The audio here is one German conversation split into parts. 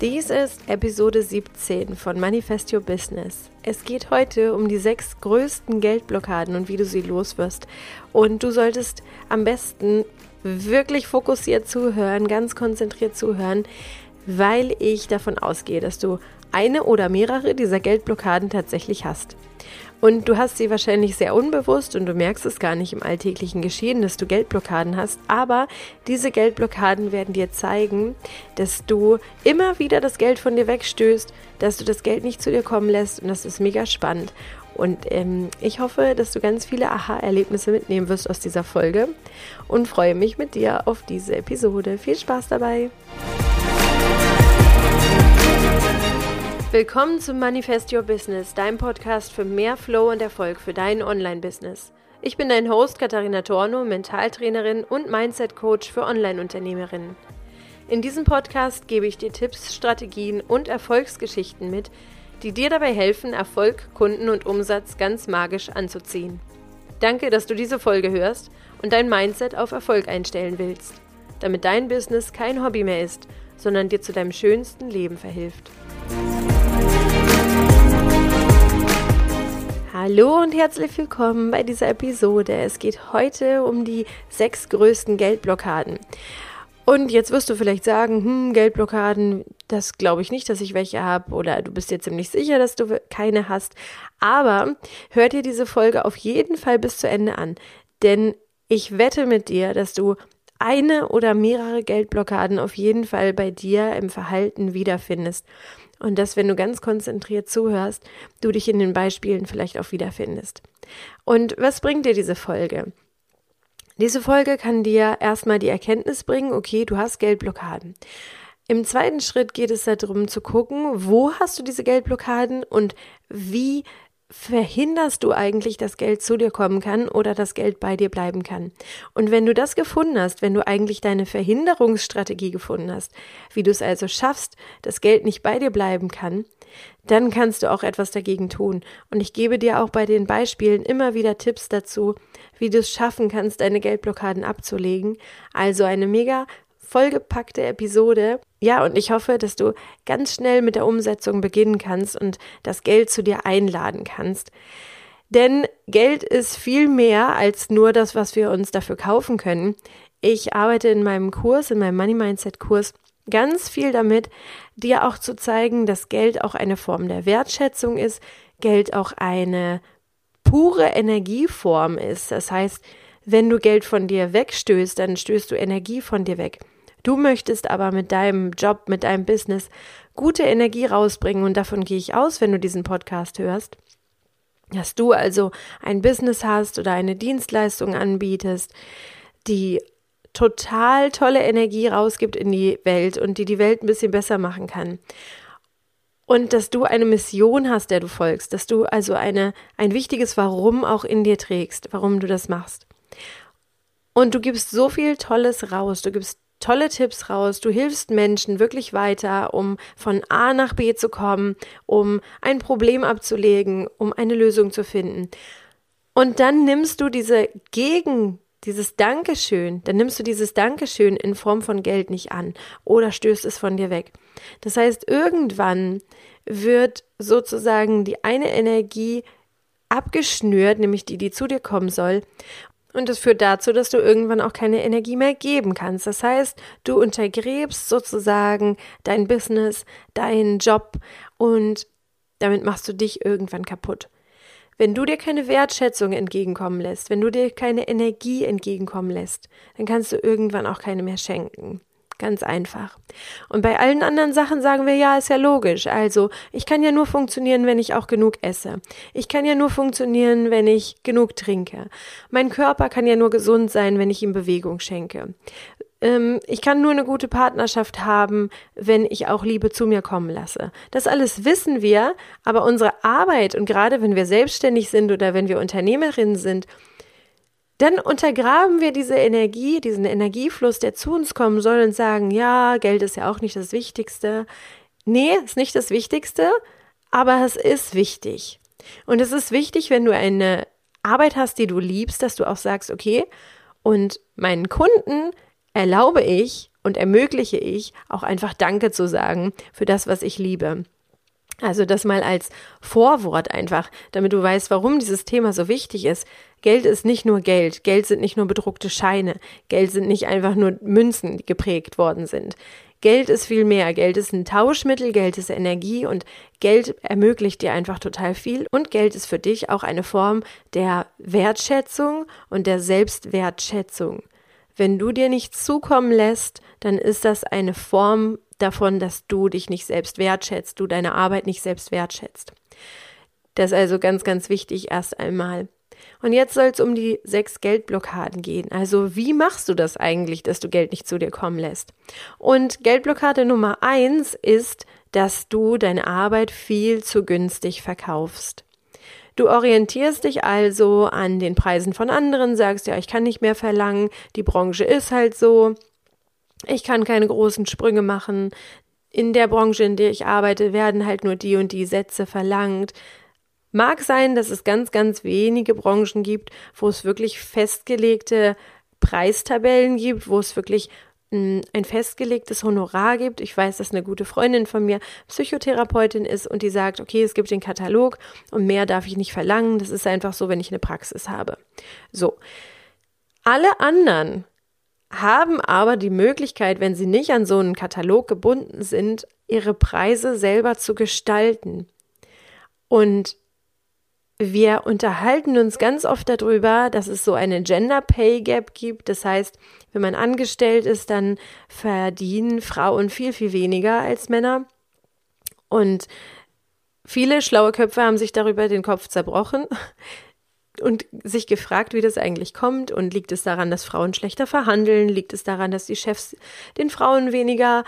Dies ist Episode 17 von Manifest Your Business. Es geht heute um die sechs größten Geldblockaden und wie du sie loswirst. Und du solltest am besten wirklich fokussiert zuhören, ganz konzentriert zuhören, weil ich davon ausgehe, dass du eine oder mehrere dieser Geldblockaden tatsächlich hast. Und du hast sie wahrscheinlich sehr unbewusst und du merkst es gar nicht im alltäglichen Geschehen, dass du Geldblockaden hast. Aber diese Geldblockaden werden dir zeigen, dass du immer wieder das Geld von dir wegstößt, dass du das Geld nicht zu dir kommen lässt und das ist mega spannend. Und ähm, ich hoffe, dass du ganz viele Aha-Erlebnisse mitnehmen wirst aus dieser Folge und freue mich mit dir auf diese Episode. Viel Spaß dabei! Willkommen zum Manifest Your Business, deinem Podcast für mehr Flow und Erfolg für dein Online-Business. Ich bin dein Host Katharina Torno, Mentaltrainerin und Mindset-Coach für Online-Unternehmerinnen. In diesem Podcast gebe ich dir Tipps, Strategien und Erfolgsgeschichten mit, die dir dabei helfen, Erfolg, Kunden und Umsatz ganz magisch anzuziehen. Danke, dass du diese Folge hörst und dein Mindset auf Erfolg einstellen willst, damit dein Business kein Hobby mehr ist, sondern dir zu deinem schönsten Leben verhilft. Hallo und herzlich willkommen bei dieser Episode. Es geht heute um die sechs größten Geldblockaden. Und jetzt wirst du vielleicht sagen, hm, Geldblockaden, das glaube ich nicht, dass ich welche habe oder du bist dir ziemlich sicher, dass du keine hast. Aber hör dir diese Folge auf jeden Fall bis zu Ende an, denn ich wette mit dir, dass du eine oder mehrere Geldblockaden auf jeden Fall bei dir im Verhalten wiederfindest. Und dass, wenn du ganz konzentriert zuhörst, du dich in den Beispielen vielleicht auch wiederfindest. Und was bringt dir diese Folge? Diese Folge kann dir erstmal die Erkenntnis bringen, okay, du hast Geldblockaden. Im zweiten Schritt geht es darum zu gucken, wo hast du diese Geldblockaden und wie verhinderst du eigentlich, dass Geld zu dir kommen kann oder das Geld bei dir bleiben kann. Und wenn du das gefunden hast, wenn du eigentlich deine Verhinderungsstrategie gefunden hast, wie du es also schaffst, dass Geld nicht bei dir bleiben kann, dann kannst du auch etwas dagegen tun. Und ich gebe dir auch bei den Beispielen immer wieder Tipps dazu, wie du es schaffen kannst, deine Geldblockaden abzulegen. Also eine mega vollgepackte Episode. Ja, und ich hoffe, dass du ganz schnell mit der Umsetzung beginnen kannst und das Geld zu dir einladen kannst. Denn Geld ist viel mehr als nur das, was wir uns dafür kaufen können. Ich arbeite in meinem Kurs, in meinem Money Mindset Kurs, ganz viel damit, dir auch zu zeigen, dass Geld auch eine Form der Wertschätzung ist, Geld auch eine pure Energieform ist. Das heißt, wenn du Geld von dir wegstößt, dann stößt du Energie von dir weg. Du möchtest aber mit deinem Job, mit deinem Business gute Energie rausbringen und davon gehe ich aus, wenn du diesen Podcast hörst. Dass du also ein Business hast oder eine Dienstleistung anbietest, die total tolle Energie rausgibt in die Welt und die die Welt ein bisschen besser machen kann. Und dass du eine Mission hast, der du folgst, dass du also eine, ein wichtiges Warum auch in dir trägst, warum du das machst. Und du gibst so viel Tolles raus, du gibst tolle Tipps raus. Du hilfst Menschen wirklich weiter, um von A nach B zu kommen, um ein Problem abzulegen, um eine Lösung zu finden. Und dann nimmst du diese Gegen, dieses Dankeschön, dann nimmst du dieses Dankeschön in Form von Geld nicht an oder stößt es von dir weg. Das heißt, irgendwann wird sozusagen die eine Energie abgeschnürt, nämlich die, die zu dir kommen soll. Und das führt dazu, dass du irgendwann auch keine Energie mehr geben kannst. Das heißt, du untergräbst sozusagen dein Business, deinen Job und damit machst du dich irgendwann kaputt. Wenn du dir keine Wertschätzung entgegenkommen lässt, wenn du dir keine Energie entgegenkommen lässt, dann kannst du irgendwann auch keine mehr schenken. Ganz einfach. Und bei allen anderen Sachen sagen wir, ja, ist ja logisch. Also, ich kann ja nur funktionieren, wenn ich auch genug esse. Ich kann ja nur funktionieren, wenn ich genug trinke. Mein Körper kann ja nur gesund sein, wenn ich ihm Bewegung schenke. Ähm, ich kann nur eine gute Partnerschaft haben, wenn ich auch Liebe zu mir kommen lasse. Das alles wissen wir, aber unsere Arbeit und gerade wenn wir selbstständig sind oder wenn wir Unternehmerinnen sind, dann untergraben wir diese Energie, diesen Energiefluss, der zu uns kommen soll und sagen, ja, Geld ist ja auch nicht das Wichtigste. Nee, ist nicht das Wichtigste, aber es ist wichtig. Und es ist wichtig, wenn du eine Arbeit hast, die du liebst, dass du auch sagst, okay, und meinen Kunden erlaube ich, und ermögliche ich auch einfach Danke zu sagen für das, was ich liebe. Also das mal als Vorwort einfach, damit du weißt, warum dieses Thema so wichtig ist. Geld ist nicht nur Geld. Geld sind nicht nur bedruckte Scheine. Geld sind nicht einfach nur Münzen, die geprägt worden sind. Geld ist viel mehr. Geld ist ein Tauschmittel, Geld ist Energie und Geld ermöglicht dir einfach total viel. Und Geld ist für dich auch eine Form der Wertschätzung und der Selbstwertschätzung. Wenn du dir nichts zukommen lässt, dann ist das eine Form davon, dass du dich nicht selbst wertschätzt, du deine Arbeit nicht selbst wertschätzt. Das ist also ganz, ganz wichtig erst einmal. Und jetzt soll es um die sechs Geldblockaden gehen. Also wie machst du das eigentlich, dass du Geld nicht zu dir kommen lässt? Und Geldblockade Nummer eins ist, dass du deine Arbeit viel zu günstig verkaufst. Du orientierst dich also an den Preisen von anderen, sagst ja, ich kann nicht mehr verlangen, die Branche ist halt so, ich kann keine großen Sprünge machen. In der Branche, in der ich arbeite, werden halt nur die und die Sätze verlangt. Mag sein, dass es ganz, ganz wenige Branchen gibt, wo es wirklich festgelegte Preistabellen gibt, wo es wirklich hm, ein festgelegtes Honorar gibt. Ich weiß, dass eine gute Freundin von mir Psychotherapeutin ist und die sagt, okay, es gibt den Katalog und mehr darf ich nicht verlangen. Das ist einfach so, wenn ich eine Praxis habe. So. Alle anderen haben aber die Möglichkeit, wenn sie nicht an so einen Katalog gebunden sind, ihre Preise selber zu gestalten. Und wir unterhalten uns ganz oft darüber, dass es so eine Gender Pay Gap gibt. Das heißt, wenn man angestellt ist, dann verdienen Frauen viel, viel weniger als Männer. Und viele schlaue Köpfe haben sich darüber den Kopf zerbrochen und sich gefragt, wie das eigentlich kommt. Und liegt es daran, dass Frauen schlechter verhandeln? Liegt es daran, dass die Chefs den Frauen weniger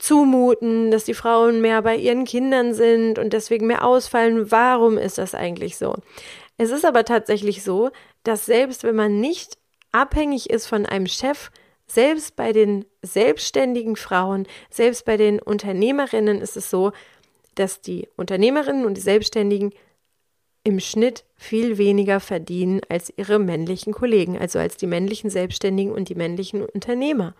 zumuten, dass die Frauen mehr bei ihren Kindern sind und deswegen mehr ausfallen. Warum ist das eigentlich so? Es ist aber tatsächlich so, dass selbst wenn man nicht abhängig ist von einem Chef, selbst bei den selbstständigen Frauen, selbst bei den Unternehmerinnen ist es so, dass die Unternehmerinnen und die Selbstständigen im Schnitt viel weniger verdienen als ihre männlichen Kollegen, also als die männlichen Selbstständigen und die männlichen Unternehmer.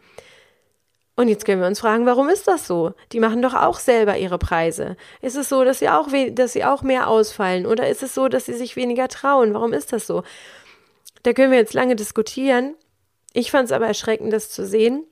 Und jetzt können wir uns fragen, warum ist das so? Die machen doch auch selber ihre Preise. Ist es so, dass sie auch, dass sie auch mehr ausfallen? Oder ist es so, dass sie sich weniger trauen? Warum ist das so? Da können wir jetzt lange diskutieren. Ich fand es aber erschreckend, das zu sehen.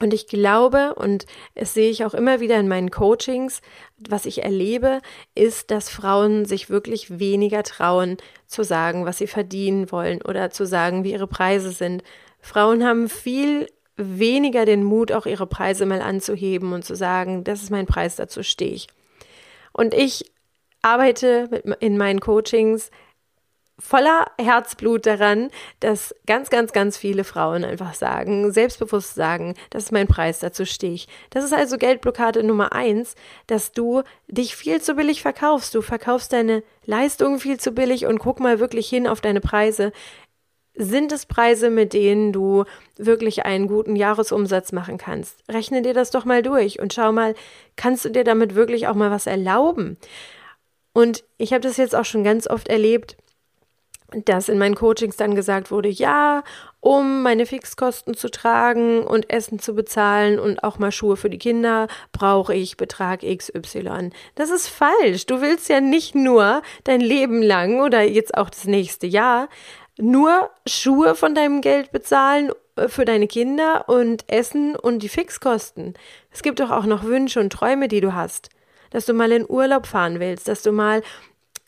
Und ich glaube, und es sehe ich auch immer wieder in meinen Coachings, was ich erlebe, ist, dass Frauen sich wirklich weniger trauen zu sagen, was sie verdienen wollen oder zu sagen, wie ihre Preise sind. Frauen haben viel weniger den Mut, auch ihre Preise mal anzuheben und zu sagen, das ist mein Preis, dazu stehe ich. Und ich arbeite in meinen Coachings voller Herzblut daran, dass ganz, ganz, ganz viele Frauen einfach sagen, selbstbewusst sagen, das ist mein Preis, dazu stehe ich. Das ist also Geldblockade Nummer eins, dass du dich viel zu billig verkaufst. Du verkaufst deine Leistungen viel zu billig und guck mal wirklich hin auf deine Preise. Sind es Preise, mit denen du wirklich einen guten Jahresumsatz machen kannst? Rechne dir das doch mal durch und schau mal, kannst du dir damit wirklich auch mal was erlauben? Und ich habe das jetzt auch schon ganz oft erlebt, dass in meinen Coachings dann gesagt wurde, ja, um meine Fixkosten zu tragen und Essen zu bezahlen und auch mal Schuhe für die Kinder, brauche ich Betrag XY. Das ist falsch. Du willst ja nicht nur dein Leben lang oder jetzt auch das nächste Jahr nur Schuhe von deinem Geld bezahlen äh, für deine Kinder und Essen und die Fixkosten. Es gibt doch auch noch Wünsche und Träume, die du hast. Dass du mal in Urlaub fahren willst, dass du mal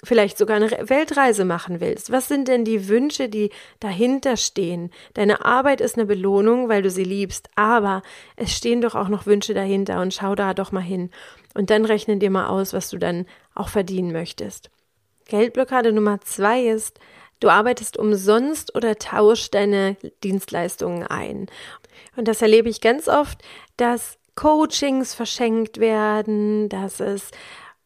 vielleicht sogar eine Weltreise machen willst. Was sind denn die Wünsche, die dahinter stehen? Deine Arbeit ist eine Belohnung, weil du sie liebst, aber es stehen doch auch noch Wünsche dahinter und schau da doch mal hin. Und dann rechne dir mal aus, was du dann auch verdienen möchtest. Geldblockade Nummer zwei ist, Du arbeitest umsonst oder tauschst deine Dienstleistungen ein. Und das erlebe ich ganz oft, dass Coachings verschenkt werden, dass es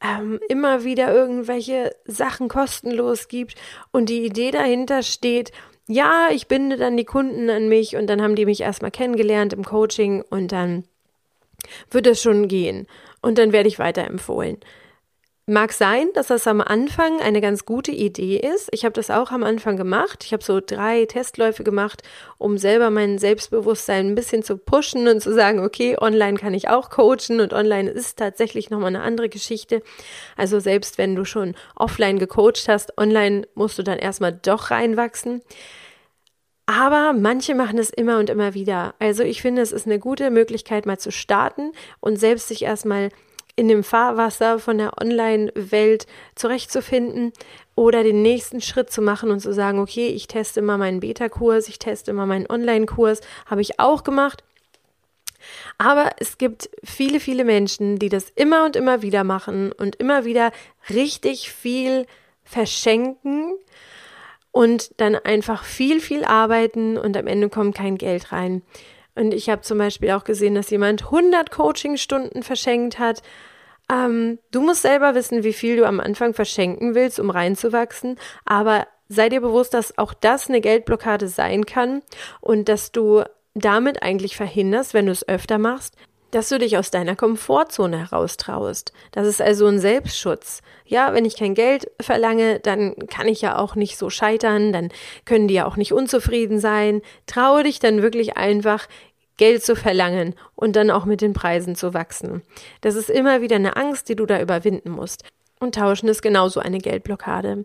ähm, immer wieder irgendwelche Sachen kostenlos gibt und die Idee dahinter steht, ja, ich binde dann die Kunden an mich und dann haben die mich erstmal kennengelernt im Coaching und dann wird es schon gehen und dann werde ich weiterempfohlen. Mag sein, dass das am Anfang eine ganz gute Idee ist. Ich habe das auch am Anfang gemacht. Ich habe so drei Testläufe gemacht, um selber mein Selbstbewusstsein ein bisschen zu pushen und zu sagen, okay, online kann ich auch coachen und online ist tatsächlich nochmal eine andere Geschichte. Also selbst wenn du schon offline gecoacht hast, online musst du dann erstmal doch reinwachsen. Aber manche machen es immer und immer wieder. Also ich finde, es ist eine gute Möglichkeit, mal zu starten und selbst sich erstmal in dem Fahrwasser von der Online-Welt zurechtzufinden oder den nächsten Schritt zu machen und zu sagen, okay, ich teste mal meinen Beta-Kurs, ich teste mal meinen Online-Kurs, habe ich auch gemacht. Aber es gibt viele, viele Menschen, die das immer und immer wieder machen und immer wieder richtig viel verschenken und dann einfach viel, viel arbeiten und am Ende kommt kein Geld rein. Und ich habe zum Beispiel auch gesehen, dass jemand 100 Coachingstunden verschenkt hat. Ähm, du musst selber wissen, wie viel du am Anfang verschenken willst, um reinzuwachsen. Aber sei dir bewusst, dass auch das eine Geldblockade sein kann und dass du damit eigentlich verhinderst, wenn du es öfter machst, dass du dich aus deiner Komfortzone heraustraust. Das ist also ein Selbstschutz. Ja, wenn ich kein Geld verlange, dann kann ich ja auch nicht so scheitern, dann können die ja auch nicht unzufrieden sein. Traue dich dann wirklich einfach, Geld zu verlangen und dann auch mit den Preisen zu wachsen. Das ist immer wieder eine Angst, die du da überwinden musst. Und Tauschen ist genauso eine Geldblockade.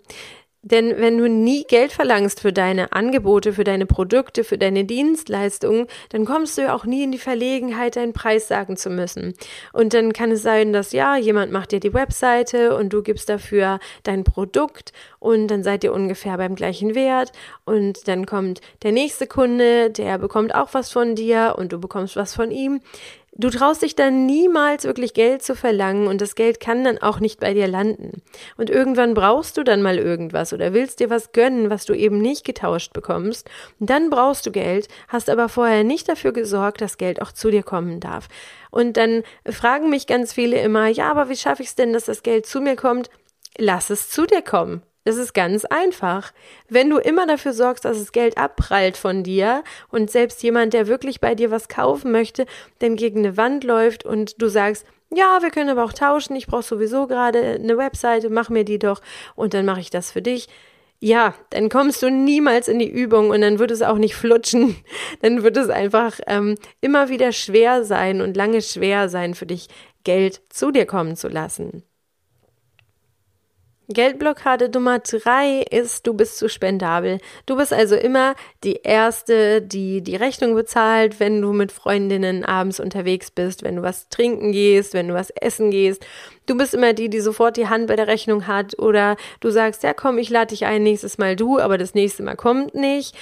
Denn wenn du nie Geld verlangst für deine Angebote, für deine Produkte, für deine Dienstleistungen, dann kommst du ja auch nie in die Verlegenheit, deinen Preis sagen zu müssen. Und dann kann es sein, dass ja, jemand macht dir die Webseite und du gibst dafür dein Produkt und dann seid ihr ungefähr beim gleichen Wert und dann kommt der nächste Kunde, der bekommt auch was von dir und du bekommst was von ihm. Du traust dich dann niemals wirklich Geld zu verlangen und das Geld kann dann auch nicht bei dir landen. Und irgendwann brauchst du dann mal irgendwas oder willst dir was gönnen, was du eben nicht getauscht bekommst. Dann brauchst du Geld, hast aber vorher nicht dafür gesorgt, dass Geld auch zu dir kommen darf. Und dann fragen mich ganz viele immer, ja, aber wie schaffe ich es denn, dass das Geld zu mir kommt? Lass es zu dir kommen. Das ist ganz einfach. Wenn du immer dafür sorgst, dass das Geld abprallt von dir und selbst jemand, der wirklich bei dir was kaufen möchte, dann gegen eine Wand läuft und du sagst, ja, wir können aber auch tauschen, ich brauche sowieso gerade eine Webseite, mach mir die doch und dann mache ich das für dich. Ja, dann kommst du niemals in die Übung und dann wird es auch nicht flutschen. Dann wird es einfach ähm, immer wieder schwer sein und lange schwer sein für dich, Geld zu dir kommen zu lassen. Geldblockade Nummer drei ist, du bist zu spendabel. Du bist also immer die Erste, die die Rechnung bezahlt, wenn du mit Freundinnen abends unterwegs bist, wenn du was trinken gehst, wenn du was essen gehst. Du bist immer die, die sofort die Hand bei der Rechnung hat oder du sagst, ja komm, ich lade dich ein, nächstes Mal du, aber das nächste Mal kommt nicht.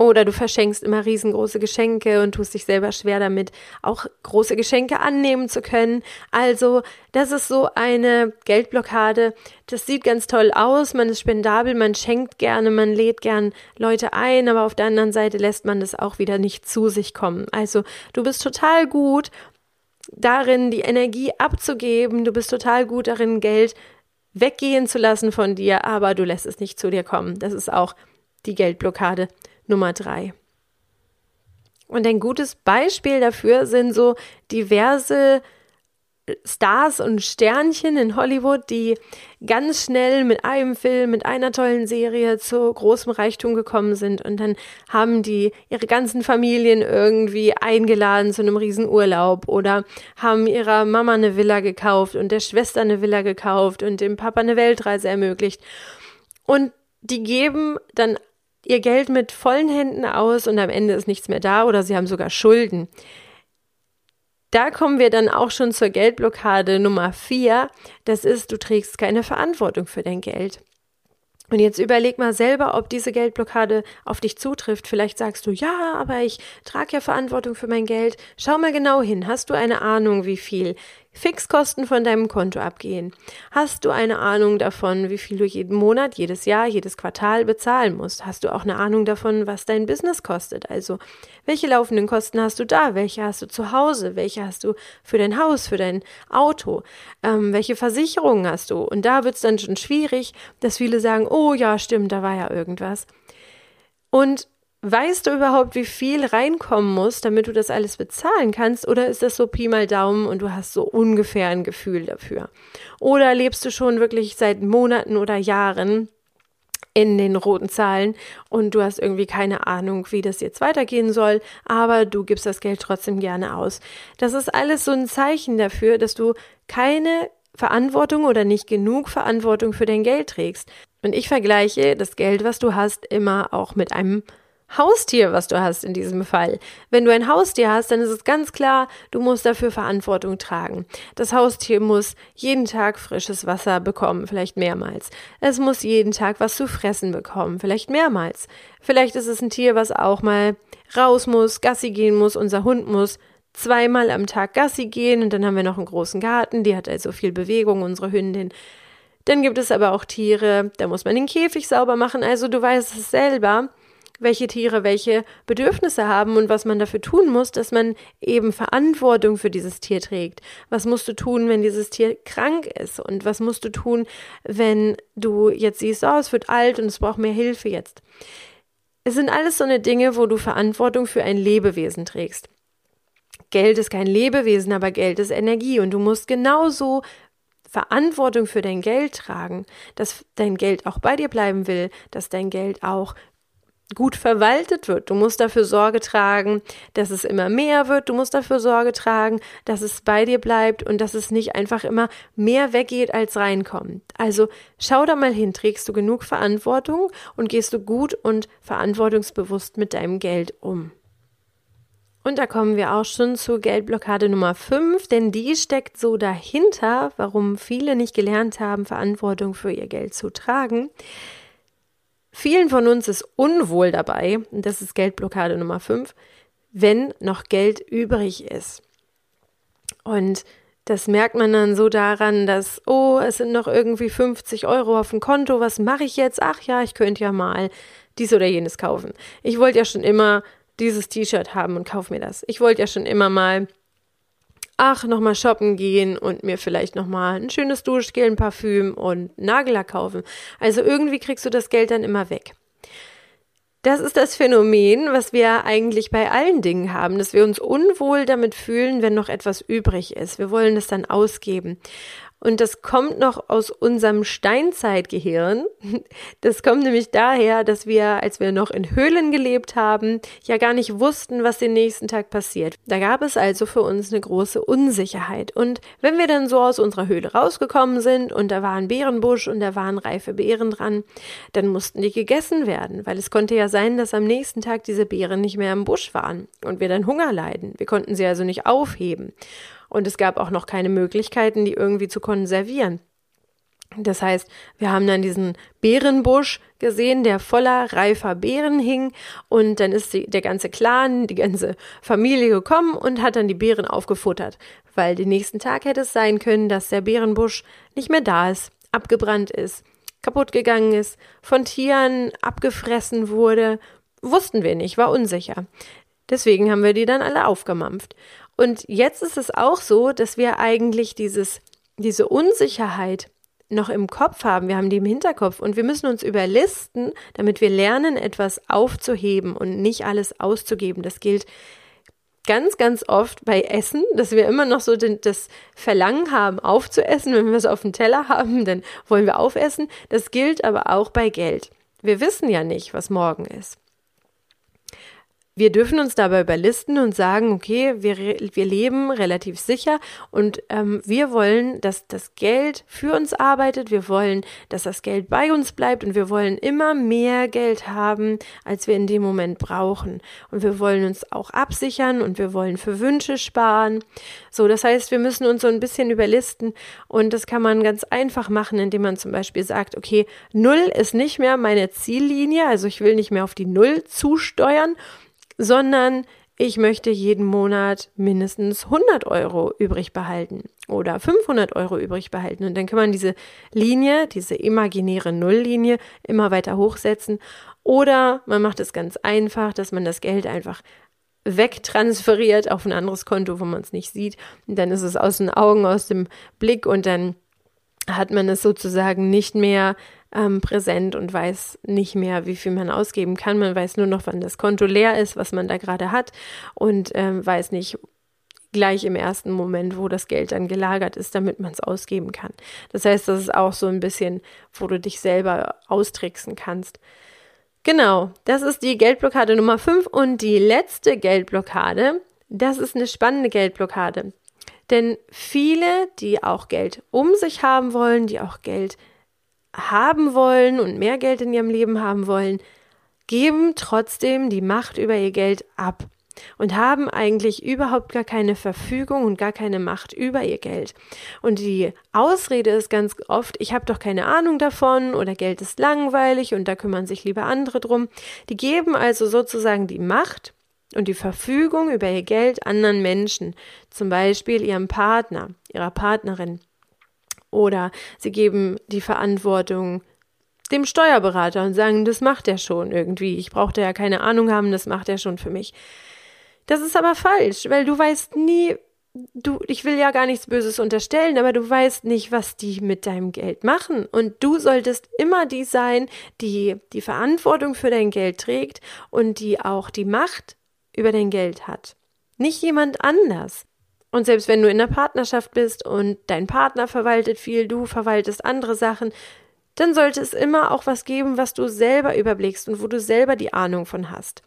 Oder du verschenkst immer riesengroße Geschenke und tust dich selber schwer damit, auch große Geschenke annehmen zu können. Also, das ist so eine Geldblockade. Das sieht ganz toll aus, man ist spendabel, man schenkt gerne, man lädt gern Leute ein, aber auf der anderen Seite lässt man das auch wieder nicht zu sich kommen. Also, du bist total gut darin, die Energie abzugeben, du bist total gut darin, Geld weggehen zu lassen von dir, aber du lässt es nicht zu dir kommen. Das ist auch die Geldblockade Nummer drei. Und ein gutes Beispiel dafür sind so diverse Stars und Sternchen in Hollywood, die ganz schnell mit einem Film, mit einer tollen Serie zu großem Reichtum gekommen sind und dann haben die ihre ganzen Familien irgendwie eingeladen zu einem Riesenurlaub oder haben ihrer Mama eine Villa gekauft und der Schwester eine Villa gekauft und dem Papa eine Weltreise ermöglicht. Und die geben dann ihr Geld mit vollen Händen aus und am Ende ist nichts mehr da oder sie haben sogar Schulden. Da kommen wir dann auch schon zur Geldblockade Nummer vier. Das ist, du trägst keine Verantwortung für dein Geld. Und jetzt überleg mal selber, ob diese Geldblockade auf dich zutrifft. Vielleicht sagst du, ja, aber ich trage ja Verantwortung für mein Geld. Schau mal genau hin. Hast du eine Ahnung, wie viel Fixkosten von deinem Konto abgehen? Hast du eine Ahnung davon, wie viel du jeden Monat, jedes Jahr, jedes Quartal bezahlen musst? Hast du auch eine Ahnung davon, was dein Business kostet? Also, welche laufenden Kosten hast du da? Welche hast du zu Hause? Welche hast du für dein Haus, für dein Auto? Ähm, welche Versicherungen hast du? Und da wird es dann schon schwierig, dass viele sagen, oh ja, stimmt, da war ja irgendwas. Und Weißt du überhaupt, wie viel reinkommen muss, damit du das alles bezahlen kannst? Oder ist das so Pi mal Daumen und du hast so ungefähr ein Gefühl dafür? Oder lebst du schon wirklich seit Monaten oder Jahren in den roten Zahlen und du hast irgendwie keine Ahnung, wie das jetzt weitergehen soll, aber du gibst das Geld trotzdem gerne aus. Das ist alles so ein Zeichen dafür, dass du keine Verantwortung oder nicht genug Verantwortung für dein Geld trägst. Und ich vergleiche das Geld, was du hast, immer auch mit einem Haustier, was du hast in diesem Fall. Wenn du ein Haustier hast, dann ist es ganz klar, du musst dafür Verantwortung tragen. Das Haustier muss jeden Tag frisches Wasser bekommen, vielleicht mehrmals. Es muss jeden Tag was zu fressen bekommen, vielleicht mehrmals. Vielleicht ist es ein Tier, was auch mal raus muss, Gassi gehen muss, unser Hund muss zweimal am Tag Gassi gehen und dann haben wir noch einen großen Garten, die hat also viel Bewegung, unsere Hündin. Dann gibt es aber auch Tiere, da muss man den Käfig sauber machen, also du weißt es selber welche Tiere welche Bedürfnisse haben und was man dafür tun muss, dass man eben Verantwortung für dieses Tier trägt. Was musst du tun, wenn dieses Tier krank ist? Und was musst du tun, wenn du jetzt siehst, oh, es wird alt und es braucht mehr Hilfe jetzt? Es sind alles so eine Dinge, wo du Verantwortung für ein Lebewesen trägst. Geld ist kein Lebewesen, aber Geld ist Energie und du musst genauso Verantwortung für dein Geld tragen, dass dein Geld auch bei dir bleiben will, dass dein Geld auch gut verwaltet wird. Du musst dafür Sorge tragen, dass es immer mehr wird. Du musst dafür Sorge tragen, dass es bei dir bleibt und dass es nicht einfach immer mehr weggeht als reinkommt. Also schau da mal hin, trägst du genug Verantwortung und gehst du gut und verantwortungsbewusst mit deinem Geld um. Und da kommen wir auch schon zur Geldblockade Nummer 5, denn die steckt so dahinter, warum viele nicht gelernt haben, Verantwortung für ihr Geld zu tragen. Vielen von uns ist unwohl dabei, und das ist Geldblockade Nummer 5, wenn noch Geld übrig ist. Und das merkt man dann so daran, dass, oh, es sind noch irgendwie 50 Euro auf dem Konto, was mache ich jetzt? Ach ja, ich könnte ja mal dies oder jenes kaufen. Ich wollte ja schon immer dieses T-Shirt haben und kauf mir das. Ich wollte ja schon immer mal ach, nochmal shoppen gehen und mir vielleicht nochmal ein schönes Duschgel, ein Parfüm und Nagellack kaufen. Also irgendwie kriegst du das Geld dann immer weg. Das ist das Phänomen, was wir eigentlich bei allen Dingen haben, dass wir uns unwohl damit fühlen, wenn noch etwas übrig ist. Wir wollen es dann ausgeben. Und das kommt noch aus unserem Steinzeitgehirn. Das kommt nämlich daher, dass wir, als wir noch in Höhlen gelebt haben, ja gar nicht wussten, was den nächsten Tag passiert. Da gab es also für uns eine große Unsicherheit. Und wenn wir dann so aus unserer Höhle rausgekommen sind und da war ein Bärenbusch und da waren reife Beeren dran, dann mussten die gegessen werden, weil es konnte ja sein, dass am nächsten Tag diese Beeren nicht mehr im Busch waren und wir dann Hunger leiden. Wir konnten sie also nicht aufheben und es gab auch noch keine Möglichkeiten, die irgendwie zu konservieren. Das heißt, wir haben dann diesen Beerenbusch gesehen, der voller reifer Beeren hing und dann ist die, der ganze Clan, die ganze Familie gekommen und hat dann die Beeren aufgefuttert, weil den nächsten Tag hätte es sein können, dass der Beerenbusch nicht mehr da ist, abgebrannt ist, kaputt gegangen ist, von Tieren abgefressen wurde, wussten wir nicht, war unsicher. Deswegen haben wir die dann alle aufgemampft. Und jetzt ist es auch so, dass wir eigentlich dieses, diese Unsicherheit noch im Kopf haben, wir haben die im Hinterkopf und wir müssen uns überlisten, damit wir lernen, etwas aufzuheben und nicht alles auszugeben. Das gilt ganz, ganz oft bei Essen, dass wir immer noch so den, das Verlangen haben, aufzuessen. Wenn wir es auf dem Teller haben, dann wollen wir aufessen. Das gilt aber auch bei Geld. Wir wissen ja nicht, was morgen ist. Wir dürfen uns dabei überlisten und sagen, okay, wir, wir leben relativ sicher und ähm, wir wollen, dass das Geld für uns arbeitet, wir wollen, dass das Geld bei uns bleibt und wir wollen immer mehr Geld haben, als wir in dem Moment brauchen. Und wir wollen uns auch absichern und wir wollen für Wünsche sparen. So, das heißt, wir müssen uns so ein bisschen überlisten und das kann man ganz einfach machen, indem man zum Beispiel sagt, okay, Null ist nicht mehr meine Ziellinie, also ich will nicht mehr auf die Null zusteuern, sondern ich möchte jeden Monat mindestens 100 Euro übrig behalten oder 500 Euro übrig behalten. Und dann kann man diese Linie, diese imaginäre Nulllinie immer weiter hochsetzen. Oder man macht es ganz einfach, dass man das Geld einfach wegtransferiert auf ein anderes Konto, wo man es nicht sieht. Und dann ist es aus den Augen, aus dem Blick und dann hat man es sozusagen nicht mehr ähm, präsent und weiß nicht mehr, wie viel man ausgeben kann. Man weiß nur noch, wann das Konto leer ist, was man da gerade hat und ähm, weiß nicht gleich im ersten Moment, wo das Geld dann gelagert ist, damit man es ausgeben kann. Das heißt, das ist auch so ein bisschen, wo du dich selber austricksen kannst. Genau, das ist die Geldblockade Nummer 5 und die letzte Geldblockade, das ist eine spannende Geldblockade. Denn viele, die auch Geld um sich haben wollen, die auch Geld haben wollen und mehr Geld in ihrem Leben haben wollen, geben trotzdem die Macht über ihr Geld ab und haben eigentlich überhaupt gar keine Verfügung und gar keine Macht über ihr Geld. Und die Ausrede ist ganz oft, ich habe doch keine Ahnung davon oder Geld ist langweilig und da kümmern sich lieber andere drum. Die geben also sozusagen die Macht und die Verfügung über ihr Geld anderen Menschen, zum Beispiel ihrem Partner, ihrer Partnerin. Oder sie geben die Verantwortung dem Steuerberater und sagen, das macht er schon irgendwie. Ich brauchte ja keine Ahnung haben, das macht er schon für mich. Das ist aber falsch, weil du weißt nie, du, ich will ja gar nichts Böses unterstellen, aber du weißt nicht, was die mit deinem Geld machen. Und du solltest immer die sein, die die Verantwortung für dein Geld trägt und die auch die Macht über dein Geld hat. Nicht jemand anders. Und selbst wenn du in einer Partnerschaft bist und dein Partner verwaltet viel, du verwaltest andere Sachen, dann sollte es immer auch was geben, was du selber überblickst und wo du selber die Ahnung von hast.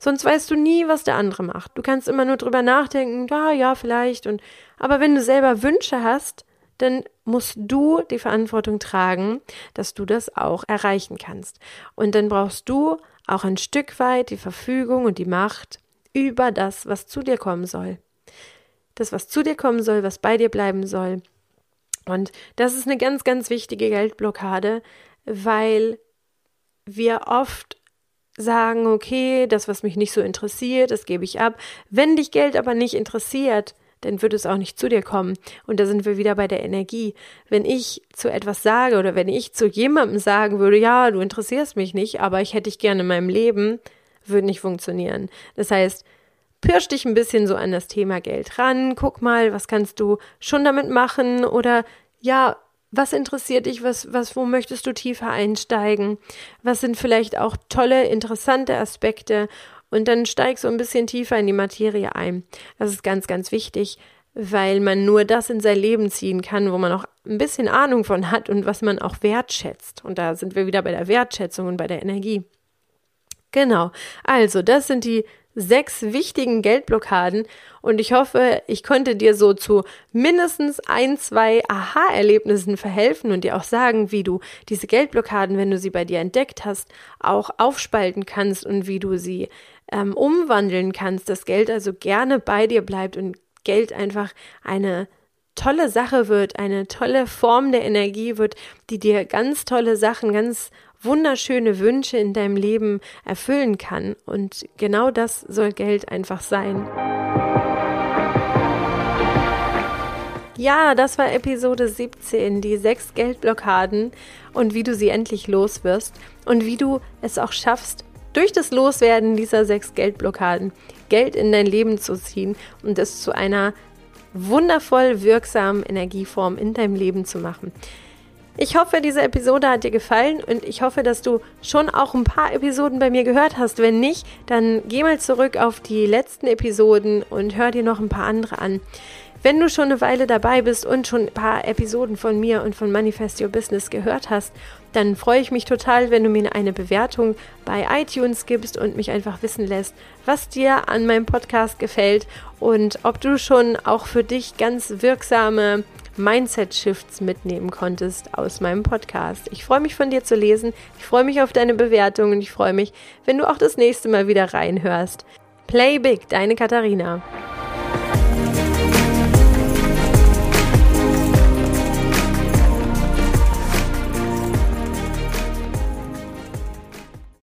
Sonst weißt du nie, was der andere macht. Du kannst immer nur drüber nachdenken, ja, ja, vielleicht und aber wenn du selber Wünsche hast, dann musst du die Verantwortung tragen, dass du das auch erreichen kannst. Und dann brauchst du auch ein Stück weit die Verfügung und die Macht über das, was zu dir kommen soll. Das, was zu dir kommen soll, was bei dir bleiben soll. Und das ist eine ganz, ganz wichtige Geldblockade, weil wir oft sagen, okay, das, was mich nicht so interessiert, das gebe ich ab. Wenn dich Geld aber nicht interessiert, dann wird es auch nicht zu dir kommen. Und da sind wir wieder bei der Energie. Wenn ich zu etwas sage oder wenn ich zu jemandem sagen würde, ja, du interessierst mich nicht, aber ich hätte dich gerne in meinem Leben, würde nicht funktionieren. Das heißt, pirsch dich ein bisschen so an das Thema Geld ran, guck mal, was kannst du schon damit machen oder ja, was interessiert dich? Was, was, wo möchtest du tiefer einsteigen? Was sind vielleicht auch tolle, interessante Aspekte? Und dann steig so ein bisschen tiefer in die Materie ein. Das ist ganz, ganz wichtig, weil man nur das in sein Leben ziehen kann, wo man auch ein bisschen Ahnung von hat und was man auch wertschätzt. Und da sind wir wieder bei der Wertschätzung und bei der Energie. Genau. Also, das sind die sechs wichtigen Geldblockaden und ich hoffe, ich konnte dir so zu mindestens ein, zwei Aha-Erlebnissen verhelfen und dir auch sagen, wie du diese Geldblockaden, wenn du sie bei dir entdeckt hast, auch aufspalten kannst und wie du sie ähm, umwandeln kannst, dass Geld also gerne bei dir bleibt und Geld einfach eine tolle Sache wird, eine tolle Form der Energie wird, die dir ganz tolle Sachen, ganz wunderschöne Wünsche in deinem Leben erfüllen kann. Und genau das soll Geld einfach sein. Ja, das war Episode 17, die sechs Geldblockaden und wie du sie endlich los wirst und wie du es auch schaffst, durch das Loswerden dieser sechs Geldblockaden Geld in dein Leben zu ziehen und es zu einer wundervoll wirksamen Energieform in deinem Leben zu machen. Ich hoffe, diese Episode hat dir gefallen und ich hoffe, dass du schon auch ein paar Episoden bei mir gehört hast. Wenn nicht, dann geh mal zurück auf die letzten Episoden und hör dir noch ein paar andere an. Wenn du schon eine Weile dabei bist und schon ein paar Episoden von mir und von Manifest Your Business gehört hast, dann freue ich mich total, wenn du mir eine Bewertung bei iTunes gibst und mich einfach wissen lässt, was dir an meinem Podcast gefällt und ob du schon auch für dich ganz wirksame Mindset-Shifts mitnehmen konntest aus meinem Podcast. Ich freue mich von dir zu lesen, ich freue mich auf deine Bewertung und ich freue mich, wenn du auch das nächste Mal wieder reinhörst. Play Big, deine Katharina.